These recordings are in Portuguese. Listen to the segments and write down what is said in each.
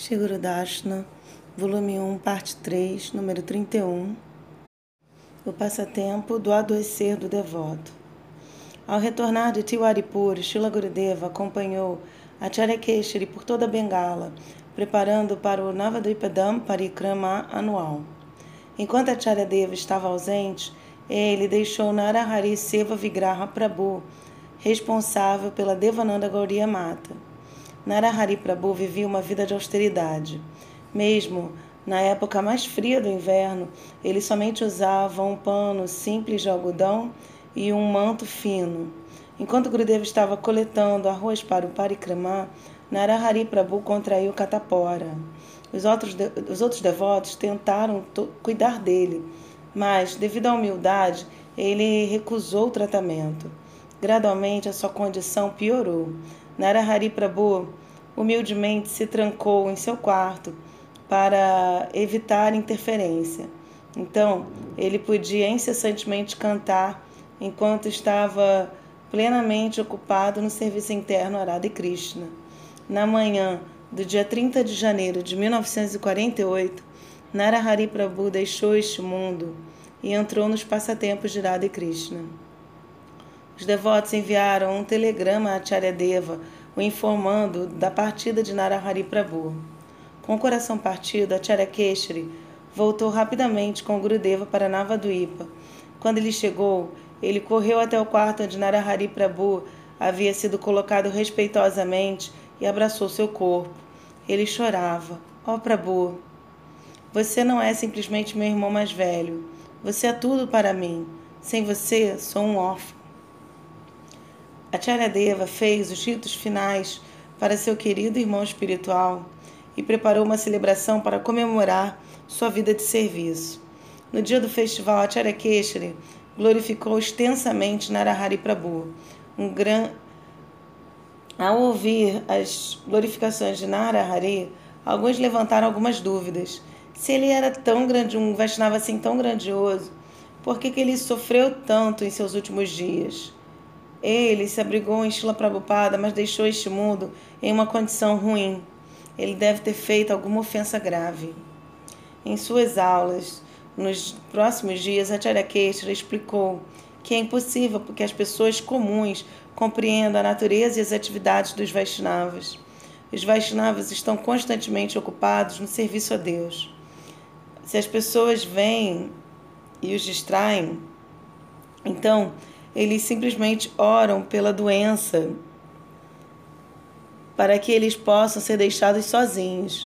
Shiguru Dashna, volume 1, parte 3, número 31. O passatempo do adoecer do devoto. Ao retornar de Tiwaripur, Shila Gurudeva acompanhou Acharya Keshari por toda a Bengala, preparando para o Navadvipadam Parikrama anual. Enquanto Acharya Deva estava ausente, ele deixou Narahari Seva Vigraha Prabhu, responsável pela Devananda Gauriya Mata. Narahari Prabhu vivia uma vida de austeridade. Mesmo na época mais fria do inverno, ele somente usava um pano simples de algodão e um manto fino. Enquanto Gurudeva estava coletando arroz para o Parikrama, Narahari Prabhu contraiu catapora. Os outros, os outros devotos tentaram cuidar dele, mas, devido à humildade, ele recusou o tratamento. Gradualmente, a sua condição piorou. Narahari Prabhu humildemente se trancou em seu quarto para evitar interferência. Então, ele podia incessantemente cantar enquanto estava plenamente ocupado no serviço interno Arada e Krishna. Na manhã do dia 30 de janeiro de 1948, Narahari Prabhu deixou este mundo e entrou nos passatempos de Radha e Krishna. Os devotos enviaram um telegrama a Acharya Deva, o informando da partida de Narahari Prabhu. Com o coração partido, Acharya Keshri voltou rapidamente com Gurudeva para Navadvipa. Quando ele chegou, ele correu até o quarto onde Narahari Prabhu havia sido colocado respeitosamente e abraçou seu corpo. Ele chorava. Ó oh, Prabhu, você não é simplesmente meu irmão mais velho. Você é tudo para mim. Sem você, sou um órfão. Acharya Deva fez os ritos finais para seu querido irmão espiritual e preparou uma celebração para comemorar sua vida de serviço. No dia do festival, Acharya Keshari glorificou extensamente Narahari Prabhu. Um gran... Ao ouvir as glorificações de Narahari, alguns levantaram algumas dúvidas. Se ele era tão grande, um Vaishnava assim tão grandioso, por que, que ele sofreu tanto em seus últimos dias? Ele se abrigou em Shila Prabhupada, mas deixou este mundo em uma condição ruim. Ele deve ter feito alguma ofensa grave. Em suas aulas, nos próximos dias, Acharya Keshara explicou que é impossível porque as pessoas comuns compreendam a natureza e as atividades dos Vaishnavas. Os Vaishnavas estão constantemente ocupados no serviço a Deus. Se as pessoas vêm e os distraem, então eles simplesmente oram pela doença para que eles possam ser deixados sozinhos.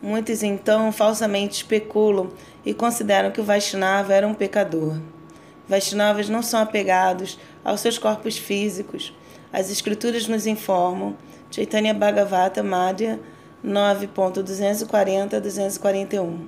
Muitos então falsamente especulam e consideram que o Vaishnava era um pecador. Vaishnavas não são apegados aos seus corpos físicos. As escrituras nos informam, Chaitanya Bhagavata Madhya 9.240 241.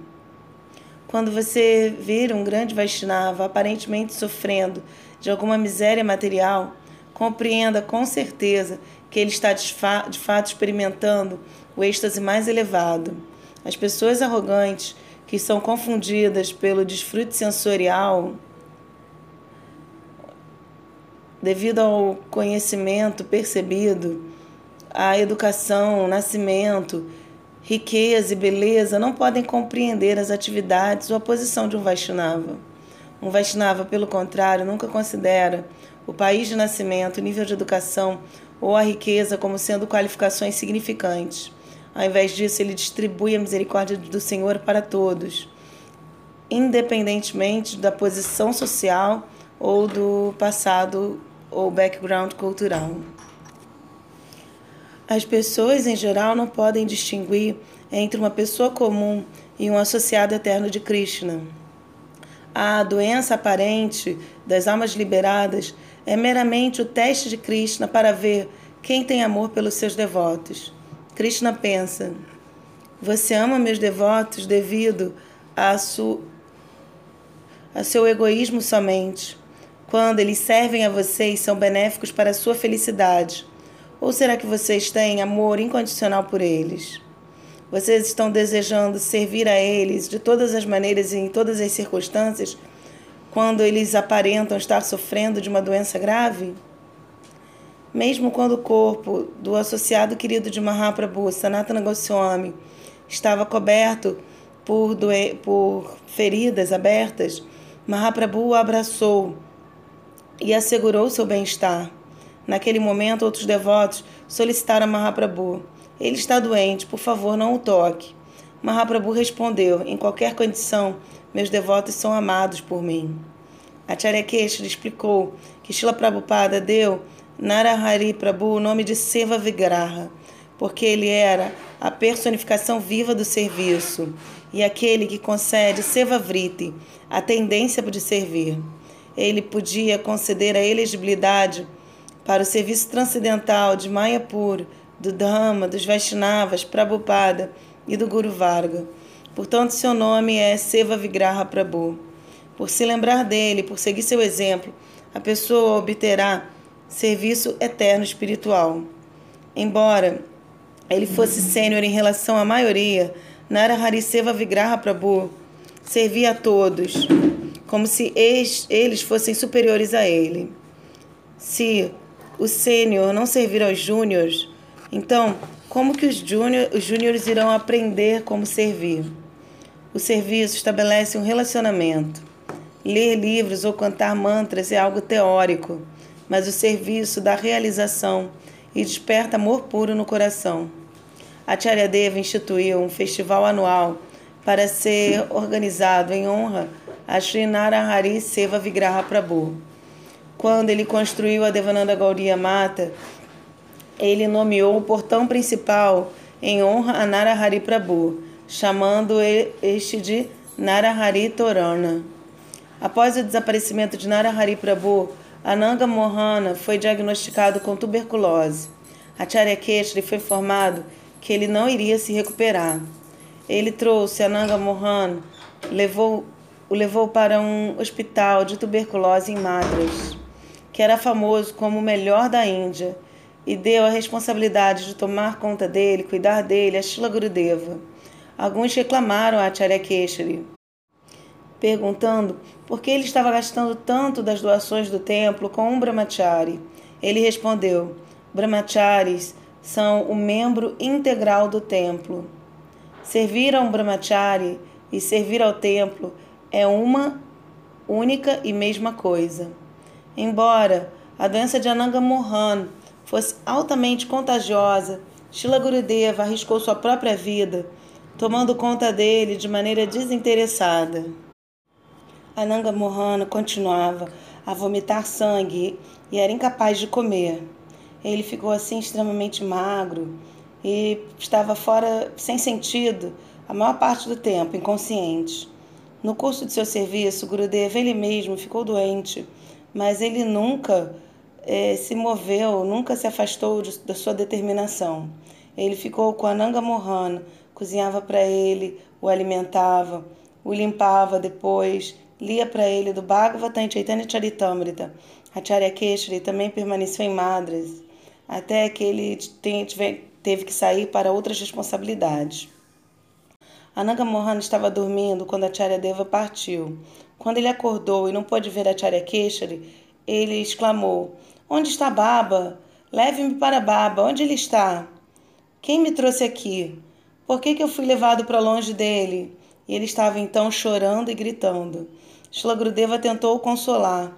Quando você vir um grande Vaishnava aparentemente sofrendo de alguma miséria material, compreenda com certeza que ele está de, fa de fato experimentando o êxtase mais elevado. As pessoas arrogantes que são confundidas pelo desfrute sensorial devido ao conhecimento percebido, à educação, nascimento riqueza e beleza não podem compreender as atividades ou a posição de um Vaishnava. Um Vaishnava, pelo contrário, nunca considera o país de nascimento, o nível de educação ou a riqueza como sendo qualificações significantes. Ao invés disso, ele distribui a misericórdia do Senhor para todos, independentemente da posição social ou do passado ou background cultural. As pessoas, em geral, não podem distinguir entre uma pessoa comum e um associado eterno de Krishna. A doença aparente das almas liberadas é meramente o teste de Krishna para ver quem tem amor pelos seus devotos. Krishna pensa: Você ama meus devotos devido a, su... a seu egoísmo somente. Quando eles servem a você e são benéficos para a sua felicidade ou será que vocês têm amor incondicional por eles? Vocês estão desejando servir a eles de todas as maneiras e em todas as circunstâncias quando eles aparentam estar sofrendo de uma doença grave? Mesmo quando o corpo do associado querido de Mahaprabhu, Sanatana Goswami, estava coberto por, por feridas abertas, Mahaprabhu o abraçou e assegurou seu bem-estar. Naquele momento, outros devotos solicitaram a Mahaprabhu: Ele está doente, por favor, não o toque. Mahaprabhu respondeu: Em qualquer condição, meus devotos são amados por mim. Acharya Keshri explicou que Shila Prabhupada deu Narahari Prabhu o nome de Seva Vigraha, porque ele era a personificação viva do serviço e aquele que concede Seva Vriti, a tendência de servir. Ele podia conceder a elegibilidade para o serviço transcendental de Mayapur, do Dhamma, dos Vaishnavas, Prabhupada e do Guru Varga. Portanto, seu nome é Seva Vigraha Prabhu. Por se lembrar dele, por seguir seu exemplo, a pessoa obterá serviço eterno espiritual. Embora ele fosse sênior em relação à maioria, Narahari Seva Vigraha Prabhu servia a todos, como se eles fossem superiores a ele. Se o sênior não servir aos júniores, então como que os, júnior, os júniores irão aprender como servir? O serviço estabelece um relacionamento. Ler livros ou cantar mantras é algo teórico, mas o serviço dá realização e desperta amor puro no coração. A Charyadeva instituiu um festival anual para ser organizado em honra a Sri Narahari Seva Vigraha Prabhu. Quando ele construiu a Devananda Gauriya Mata, ele nomeou o portão principal em honra a Narahari Prabhu, chamando este de Narahari Torana. Após o desaparecimento de Narahari Prabhu, Ananga Mohana foi diagnosticado com tuberculose. Acharya Keshri foi informado que ele não iria se recuperar. Ele trouxe Ananga Mohan, levou, o levou para um hospital de tuberculose em Madras, que era famoso como o melhor da Índia e deu a responsabilidade de tomar conta dele, cuidar dele a Shila Gurudeva. Alguns reclamaram a Acharya Keshari, perguntando por que ele estava gastando tanto das doações do templo com um brahmachari. Ele respondeu: Brahmacharis são o membro integral do templo. Servir a um brahmachari e servir ao templo é uma única e mesma coisa. Embora a doença de Ananga Mohan fosse altamente contagiosa, Shila Gurudeva arriscou sua própria vida, tomando conta dele de maneira desinteressada. Ananga Mohana continuava a vomitar sangue e era incapaz de comer. Ele ficou assim extremamente magro e estava fora, sem sentido, a maior parte do tempo, inconsciente. No curso de seu serviço, Gurudeva ele mesmo ficou doente, mas ele nunca é, se moveu, nunca se afastou de, da sua determinação. Ele ficou com Ananga Mohana, cozinhava para ele, o alimentava, o limpava depois, lia para ele do Bhagavatam Chaitanya Charitamrita. Acharya Keshri também permaneceu em Madras, até que ele teve que sair para outras responsabilidades. Ananga Mohana estava dormindo quando Acharya Deva partiu. Quando ele acordou e não pôde ver Acharya Keshri, ele exclamou: Onde está Baba? Leve-me para Baba. Onde ele está? Quem me trouxe aqui? Por que, que eu fui levado para longe dele? E ele estava então chorando e gritando. Shlagrudeva tentou o consolar.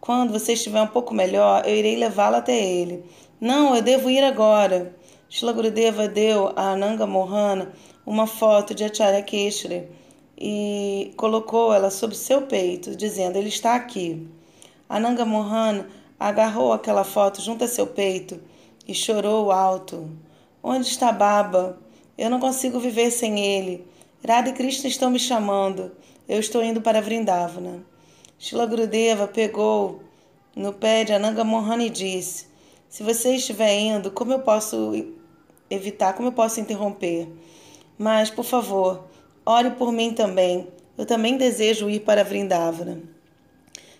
Quando você estiver um pouco melhor, eu irei levá-lo até ele. Não, eu devo ir agora. Shlagrudeva deu a Ananga Mohana uma foto de Acharya Keshri e colocou ela sobre seu peito, dizendo: Ele está aqui. Ananga Mohana agarrou aquela foto junto a seu peito e chorou alto. Onde está Baba? Eu não consigo viver sem ele. Radha e Krishna estão me chamando. Eu estou indo para Vrindavana. Shila Gurudeva pegou no pé de Ananga Mohan e disse: Se você estiver indo, como eu posso evitar, como eu posso interromper? Mas, por favor, ore por mim também. Eu também desejo ir para Vrindavana.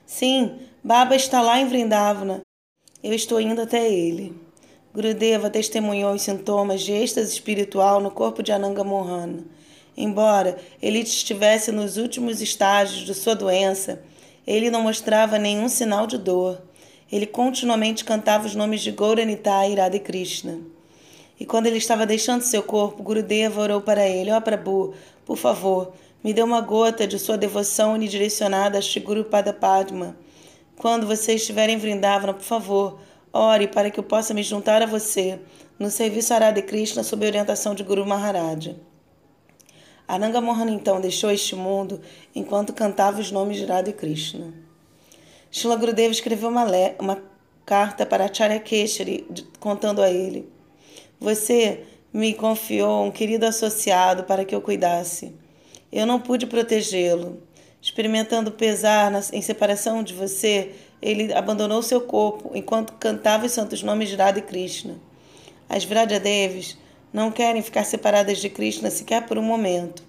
Sim, Baba está lá em Vrindavana. Eu estou indo até ele. Gurudeva testemunhou os sintomas de êxtase espiritual no corpo de Ananga Mohana. Embora ele estivesse nos últimos estágios de sua doença, ele não mostrava nenhum sinal de dor. ele continuamente cantava os nomes de Gauranitai e Radha Krishna. E quando ele estava deixando seu corpo, Gurudeva orou para ele: Ó oh, Prabhu, por favor, me dê uma gota de sua devoção unidirecionada a Shiguru Padma. Quando você estiver em Vrindavana, por favor, ore para que eu possa me juntar a você no serviço Arada Krishna sob orientação de Guru Maharaj. Ananga Mohan então deixou este mundo enquanto cantava os nomes de Radha Krishna. Shila Gurudeva escreveu uma, uma carta para Acharya Keshari contando a ele: Você me confiou um querido associado para que eu cuidasse. Eu não pude protegê-lo. Experimentando pesar em separação de você, ele abandonou seu corpo enquanto cantava os santos nomes de Radha Krishna. As Vrajadevis não querem ficar separadas de Krishna sequer por um momento.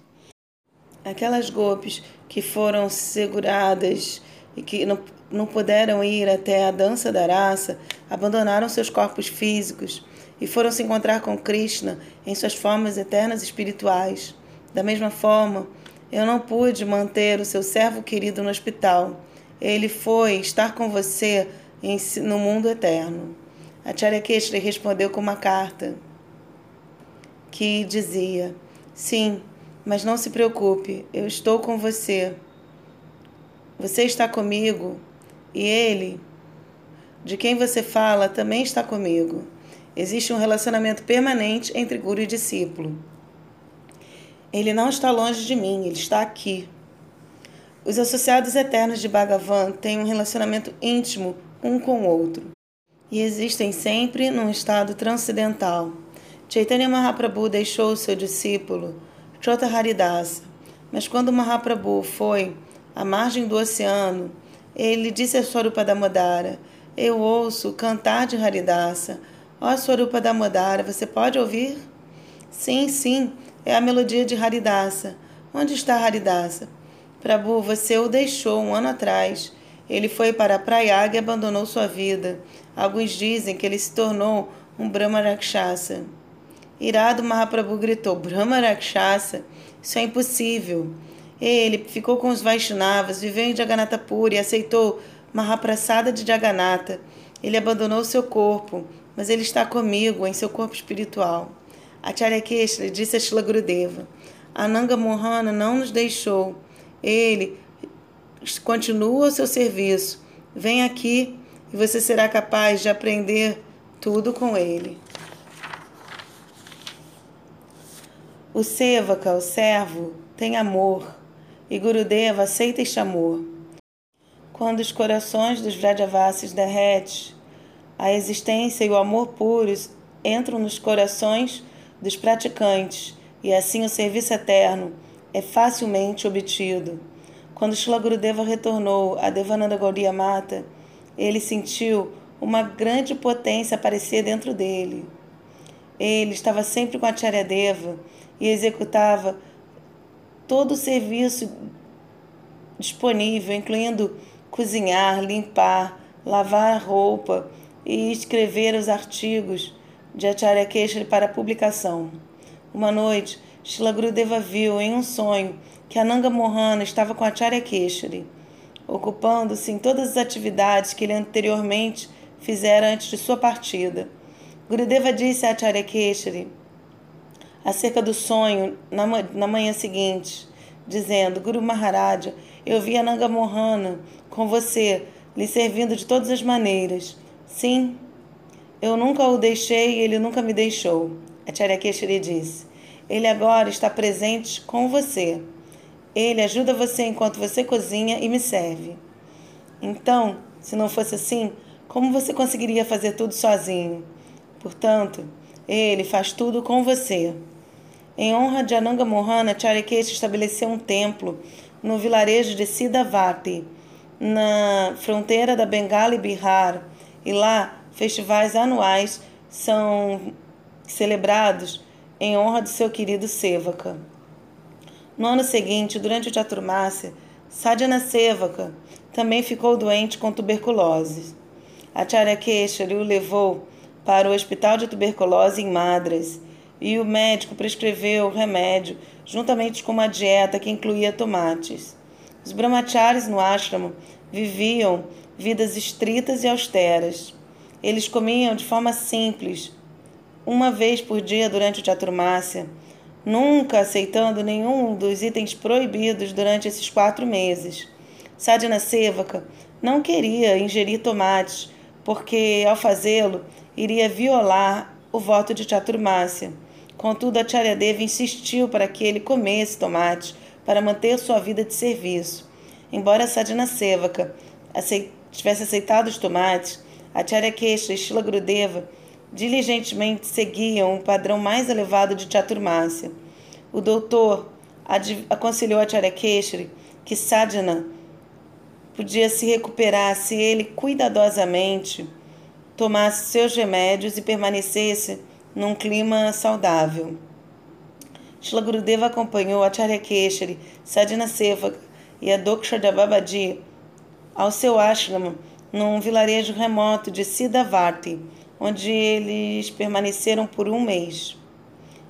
Aquelas golpes que foram seguradas e que não, não puderam ir até a dança da raça abandonaram seus corpos físicos e foram se encontrar com Krishna em suas formas eternas espirituais. Da mesma forma, eu não pude manter o seu servo querido no hospital. Ele foi estar com você no mundo eterno. Acharya Keshri respondeu com uma carta que dizia: Sim, mas não se preocupe, eu estou com você. Você está comigo e ele, de quem você fala, também está comigo. Existe um relacionamento permanente entre guru e discípulo. Ele não está longe de mim, ele está aqui. Os associados eternos de Bhagavan têm um relacionamento íntimo um com o outro e existem sempre num estado transcendental. Chaitanya Mahaprabhu deixou seu discípulo Chota Haridasa, mas quando Mahaprabhu foi à margem do oceano, ele disse a Swarupa Damodara: Eu ouço cantar de Haridasa. Ó Swarupa Damodara, você pode ouvir? Sim, sim, é a melodia de Haridasa. Onde está Haridasa? Prabhu, você o deixou um ano atrás. Ele foi para Prayaga e abandonou sua vida. Alguns dizem que ele se tornou um Brahma Rakshasa. Irado Mahaprabhu gritou: Brahma Rakshasa? Isso é impossível. Ele ficou com os Vaishnavas, viveu em Jagannatha Puri e aceitou Mahaprasada de Jagannatha. Ele abandonou seu corpo, mas ele está comigo em seu corpo espiritual. Acharya Keshri disse a Shila Gurudeva, Ananga Mohana não nos deixou. Ele continua o seu serviço. Vem aqui e você será capaz de aprender tudo com ele. O Sevaka, o servo, tem amor e Gurudeva aceita este amor. Quando os corações dos Vrajavasis derretem, a existência e o amor puros entram nos corações dos praticantes e assim o serviço eterno é facilmente obtido. Quando Shila Gurudeva retornou a Devananda Gaudiya Mata, ele sentiu uma grande potência aparecer dentro dele. Ele estava sempre com a Deva e executava todo o serviço disponível, incluindo cozinhar, limpar, lavar a roupa e escrever os artigos de Acharya Keshari para publicação. Uma noite, Shila Gurudeva viu em um sonho que Ananga Mohana estava com Acharya Keshari, ocupando-se em todas as atividades que ele anteriormente fizera antes de sua partida. Gurudeva disse a Acharya Keshari acerca do sonho na, na manhã seguinte, dizendo: Guru Maharaja, eu vi Ananga Mohana com você, lhe servindo de todas as maneiras. Sim, eu nunca o deixei e ele nunca me deixou. Acharya Keshari disse. Ele agora está presente com você. Ele ajuda você enquanto você cozinha e me serve. Então, se não fosse assim, como você conseguiria fazer tudo sozinho? Portanto, ele faz tudo com você. Em honra de Ananga Mohana, Charikesh estabeleceu um templo no vilarejo de Sidavati, na fronteira da Bengala e Bihar, e lá festivais anuais são celebrados em honra de seu querido Sevaka. No ano seguinte, durante o Chaturmasya, Sadhana Sevaka também ficou doente com tuberculose. Acharya Keshari o levou para o hospital de tuberculose em Madras e o médico prescreveu o remédio juntamente com uma dieta que incluía tomates. Os brahmacharis no ashram viviam vidas estritas e austeras. Eles comiam de forma simples, uma vez por dia durante o Chaturmasya, nunca aceitando nenhum dos itens proibidos durante esses quatro meses. Sadhana Sevaka não queria ingerir tomates, porque ao fazê-lo iria violar o voto de Chaturmasya. Contudo, a Charyadeva insistiu para que ele comesse tomates para manter sua vida de serviço. Embora Sadhana Sevaka tivesse aceitado os tomates, Acharya Kesha e Shila Gurudeva diligentemente seguiam o padrão mais elevado de Chaturmasya. O doutor aconselhou Acharya Keshri que Sadhana podia se recuperar se ele cuidadosamente tomasse seus remédios e permanecesse num clima saudável. Shila Gurudeva acompanhou Acharya Keshri, Sadhana Sevaka e a Doksha Babaji ao seu ashram num vilarejo remoto de Siddhavarti, onde eles permaneceram por um mês.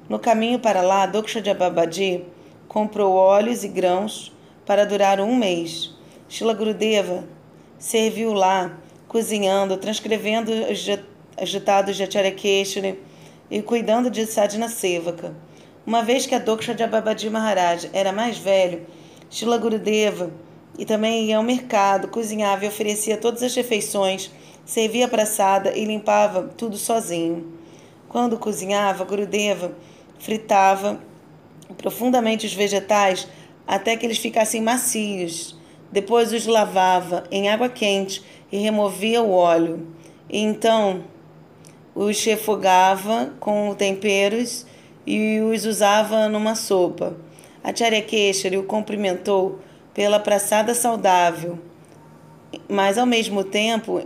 No caminho para lá, Doksha Babaji comprou óleos e grãos para durar um mês. Shila Gurudeva serviu lá, cozinhando, transcrevendo os ditados de Acharya Keshri e cuidando de Sadhana Sevaka. Uma vez que a Doksha Babaji Maharaj era mais velho, Shila Gurudeva e também ia ao mercado, cozinhava e oferecia todas as refeições, servia a praçada e limpava tudo sozinho. Quando cozinhava, Gurudeva fritava profundamente os vegetais até que eles ficassem macios. Depois os lavava em água quente e removia o óleo. E então os refogava com temperos e os usava numa sopa. A Keshari o cumprimentou pela praçada saudável, mas ao mesmo tempo,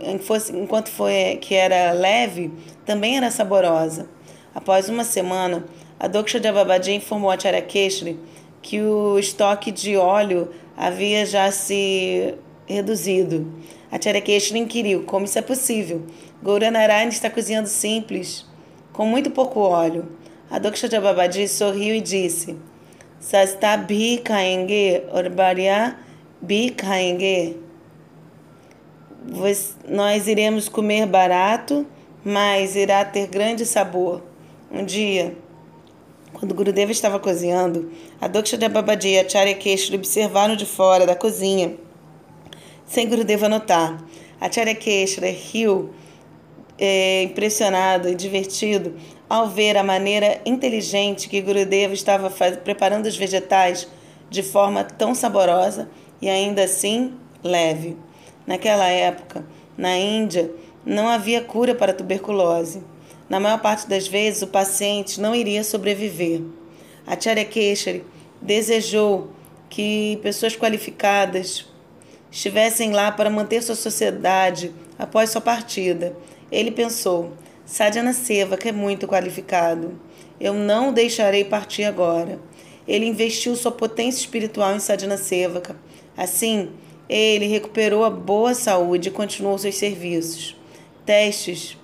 enquanto foi que era leve, também era saborosa. Após uma semana, a Doksha Babaji informou a Charakeshri que o estoque de óleo havia já se reduzido. A Charakeshri inquiriu como isso é possível. Gouranarayan está cozinhando simples, com muito pouco óleo. A Doksha Babaji sorriu e disse: Sasta bhi khaenge aur bariya bhi khaenge. Nós iremos comer barato, mas irá ter grande sabor. Um dia, quando Gurudeva estava cozinhando, a Doksha Babaji e a Charya Keshri observaram de fora da cozinha, sem Gurudeva notar. A Charya Keshri riu, é, impressionado e divertido, ao ver a maneira inteligente que Gurudeva estava preparando os vegetais de forma tão saborosa e ainda assim leve. Naquela época, na Índia, não havia cura para a tuberculose. Na maior parte das vezes, o paciente não iria sobreviver. A Charya Keshari desejou que pessoas qualificadas estivessem lá para manter sua sociedade após sua partida. Ele pensou: Sadhana Sevaka é muito qualificado. Eu não o deixarei partir agora. Ele investiu sua potência espiritual em Sadhana Sevaka. Assim, ele recuperou a boa saúde e continuou seus serviços. Testes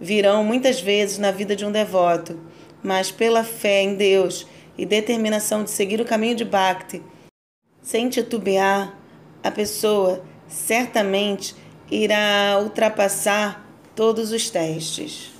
virão muitas vezes na vida de um devoto, mas pela fé em Deus e determinação de seguir o caminho de Bhakti, sem titubear, a pessoa certamente irá ultrapassar todos os testes.